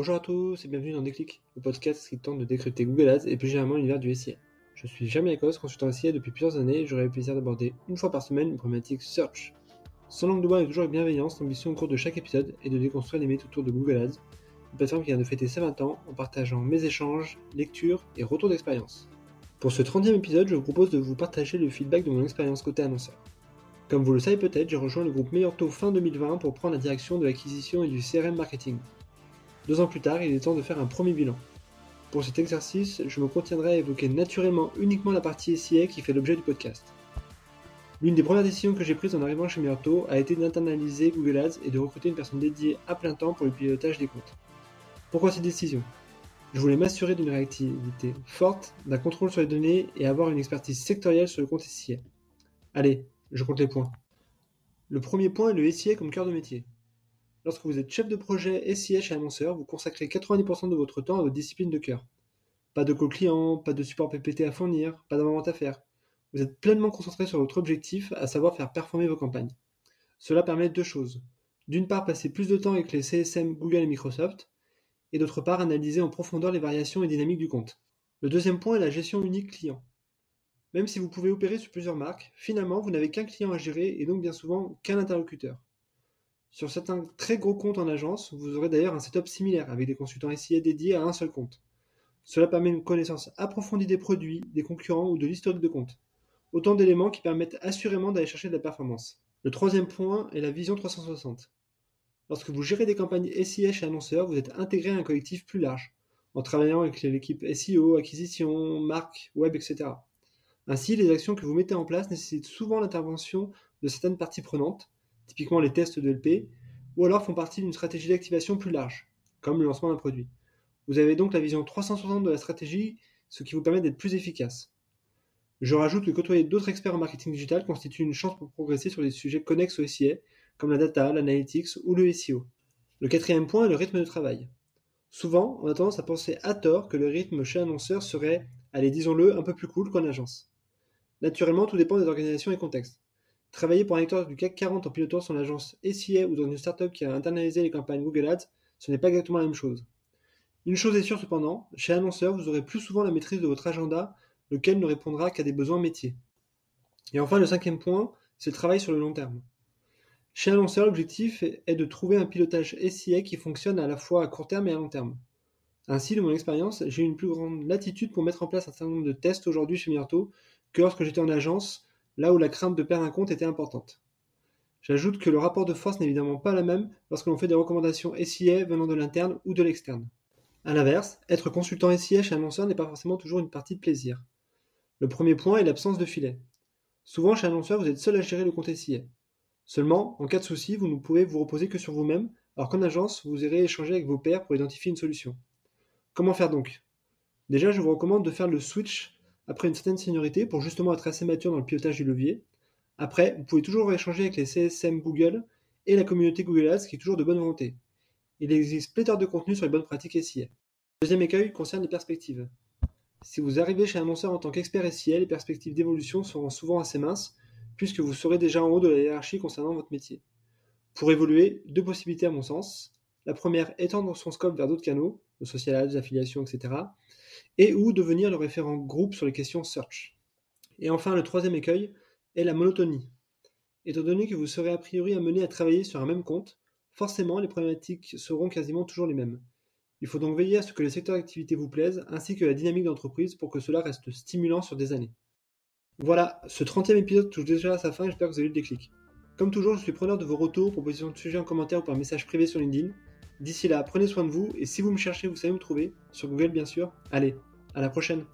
Bonjour à tous et bienvenue dans Déclic, le podcast qui tente de décrypter Google Ads et plus généralement l'univers du SIA. Je suis Jeremy Lacoste, consultant SIA depuis plusieurs années et j'aurai le plaisir d'aborder une fois par semaine une problématique search. Sans langue de bois et toujours avec bienveillance, l'ambition au cours de chaque épisode est de déconstruire les mythes autour de Google Ads, une plateforme qui vient de fêter ses 20 ans en partageant mes échanges, lectures et retours d'expérience. Pour ce 30e épisode, je vous propose de vous partager le feedback de mon expérience côté annonceur. Comme vous le savez peut-être, j'ai rejoint le groupe Meilleur Taux fin 2020 pour prendre la direction de l'acquisition et du CRM marketing. Deux ans plus tard, il est temps de faire un premier bilan. Pour cet exercice, je me contiendrai à évoquer naturellement uniquement la partie SIA qui fait l'objet du podcast. L'une des premières décisions que j'ai prises en arrivant chez Myrto a été d'internaliser Google Ads et de recruter une personne dédiée à plein temps pour le pilotage des comptes. Pourquoi cette décision? Je voulais m'assurer d'une réactivité forte, d'un contrôle sur les données et avoir une expertise sectorielle sur le compte SIA. Allez, je compte les points. Le premier point est le SIA comme cœur de métier. Lorsque vous êtes chef de projet SIA chez annonceur, vous consacrez 90% de votre temps à votre discipline de cœur. Pas de call client, pas de support PPT à fournir, pas d'avant-vente à faire. Vous êtes pleinement concentré sur votre objectif, à savoir faire performer vos campagnes. Cela permet deux choses. D'une part, passer plus de temps avec les CSM Google et Microsoft, et d'autre part, analyser en profondeur les variations et dynamiques du compte. Le deuxième point est la gestion unique client. Même si vous pouvez opérer sur plusieurs marques, finalement, vous n'avez qu'un client à gérer et donc bien souvent qu'un interlocuteur. Sur certains très gros comptes en agence, vous aurez d'ailleurs un setup similaire avec des consultants SIA dédiés à un seul compte. Cela permet une connaissance approfondie des produits, des concurrents ou de l'historique de compte. Autant d'éléments qui permettent assurément d'aller chercher de la performance. Le troisième point est la vision 360. Lorsque vous gérez des campagnes SIA chez annonceurs, vous êtes intégré à un collectif plus large, en travaillant avec l'équipe SEO, acquisition, marque, web, etc. Ainsi, les actions que vous mettez en place nécessitent souvent l'intervention de certaines parties prenantes, typiquement les tests de LP, ou alors font partie d'une stratégie d'activation plus large, comme le lancement d'un produit. Vous avez donc la vision 360 de la stratégie, ce qui vous permet d'être plus efficace. Je rajoute que côtoyer d'autres experts en marketing digital constitue une chance pour progresser sur des sujets connexes au SIA, comme la data, l'analytics ou le SEO. Le quatrième point est le rythme de travail. Souvent, on a tendance à penser à tort que le rythme chez annonceur serait, allez disons-le, un peu plus cool qu'en agence. Naturellement, tout dépend des organisations et contextes. Travailler pour un acteur du CAC 40 en pilotant son agence SIA ou dans une startup qui a internalisé les campagnes Google Ads, ce n'est pas exactement la même chose. Une chose est sûre cependant, chez Annonceur, vous aurez plus souvent la maîtrise de votre agenda, lequel ne répondra qu'à des besoins métiers. Et enfin, le cinquième point, c'est le travail sur le long terme. Chez Annonceur, l'objectif est de trouver un pilotage SIA qui fonctionne à la fois à court terme et à long terme. Ainsi, de mon expérience, j'ai une plus grande latitude pour mettre en place un certain nombre de tests aujourd'hui chez Myrto que lorsque j'étais en agence là où la crainte de perdre un compte était importante. J'ajoute que le rapport de force n'est évidemment pas la même lorsque l'on fait des recommandations SIA venant de l'interne ou de l'externe. A l'inverse, être consultant SIA chez annonceur n'est pas forcément toujours une partie de plaisir. Le premier point est l'absence de filet. Souvent chez annonceur, vous êtes seul à gérer le compte SIA. Seulement, en cas de souci, vous ne pouvez vous reposer que sur vous-même, alors qu'en agence, vous irez échanger avec vos pairs pour identifier une solution. Comment faire donc? Déjà, je vous recommande de faire le switch après une certaine seniorité pour justement être assez mature dans le pilotage du levier. Après, vous pouvez toujours échanger avec les CSM Google et la communauté Google Ads qui est toujours de bonne volonté. Il existe pléthore de contenu sur les bonnes pratiques SIA. deuxième écueil concerne les perspectives. Si vous arrivez chez un annonceur en tant qu'expert SIA, les perspectives d'évolution seront souvent assez minces, puisque vous serez déjà en haut de la hiérarchie concernant votre métier. Pour évoluer, deux possibilités à mon sens. La première, étendre son scope vers d'autres canaux, social ads, affiliation, etc et ou devenir le référent groupe sur les questions search. Et enfin, le troisième écueil est la monotonie. Étant donné que vous serez a priori amené à travailler sur un même compte, forcément les problématiques seront quasiment toujours les mêmes. Il faut donc veiller à ce que le secteur d'activité vous plaise, ainsi que la dynamique d'entreprise pour que cela reste stimulant sur des années. Voilà, ce 30e épisode touche déjà à sa fin et j'espère que vous avez eu le déclic. Comme toujours, je suis preneur de vos retours, propositions de sujets en commentaire ou par message privé sur LinkedIn. D'ici là, prenez soin de vous et si vous me cherchez, vous savez me trouver, sur Google bien sûr. Allez, à la prochaine